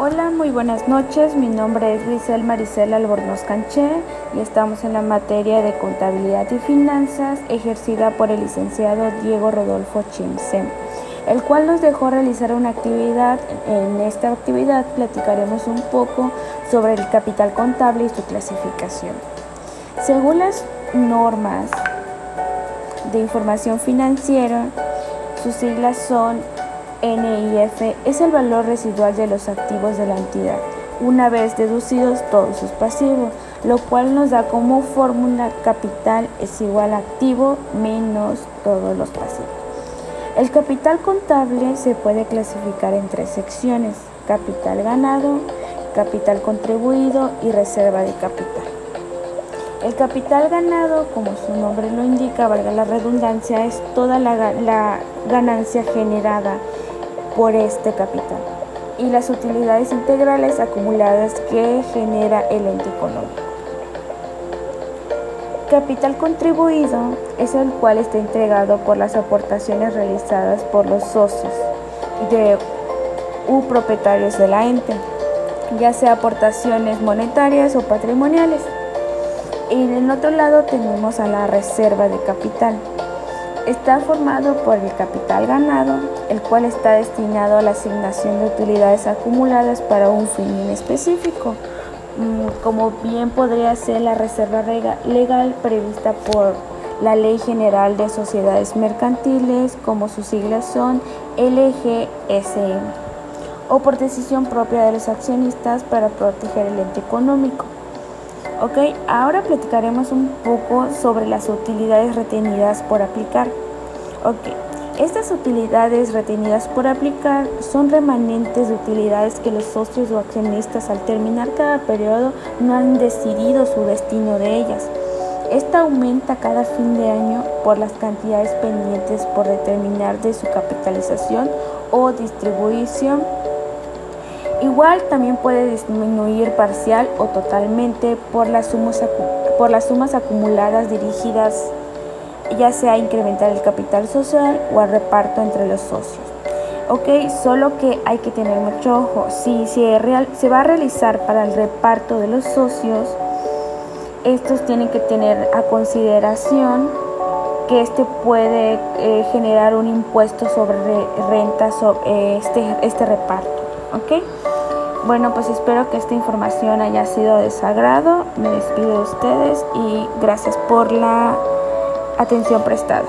Hola, muy buenas noches. Mi nombre es Grisel Maricela Albornoz Canché y estamos en la materia de contabilidad y finanzas ejercida por el licenciado Diego Rodolfo Chimsen, el cual nos dejó realizar una actividad. En esta actividad platicaremos un poco sobre el capital contable y su clasificación. Según las normas de información financiera, sus siglas son NIF es el valor residual de los activos de la entidad, una vez deducidos todos sus pasivos, lo cual nos da como fórmula capital es igual a activo menos todos los pasivos. El capital contable se puede clasificar en tres secciones, capital ganado, capital contribuido y reserva de capital. El capital ganado, como su nombre lo indica, valga la redundancia, es toda la, la ganancia generada por este capital y las utilidades integrales acumuladas que genera el ente económico. Capital contribuido es el cual está entregado por las aportaciones realizadas por los socios u propietarios de la ente, ya sea aportaciones monetarias o patrimoniales. Y en el otro lado tenemos a la reserva de capital, Está formado por el capital ganado, el cual está destinado a la asignación de utilidades acumuladas para un fin específico, mm, como bien podría ser la reserva legal prevista por la Ley General de Sociedades Mercantiles, como sus siglas son LGSM, o por decisión propia de los accionistas para proteger el ente económico. Ok, ahora platicaremos un poco sobre las utilidades retenidas por aplicar. Ok, estas utilidades retenidas por aplicar son remanentes de utilidades que los socios o accionistas al terminar cada periodo no han decidido su destino de ellas. Esta aumenta cada fin de año por las cantidades pendientes por determinar de su capitalización o distribución Igual también puede disminuir parcial o totalmente por las sumas, por las sumas acumuladas dirigidas ya sea a incrementar el capital social o al reparto entre los socios. Ok, solo que hay que tener mucho ojo. Si, real, se va a realizar para el reparto de los socios, estos tienen que tener a consideración que este puede eh, generar un impuesto sobre renta sobre este, este reparto. ¿Ok? Bueno, pues espero que esta información haya sido de sagrado. Me despido de ustedes y gracias por la atención prestada.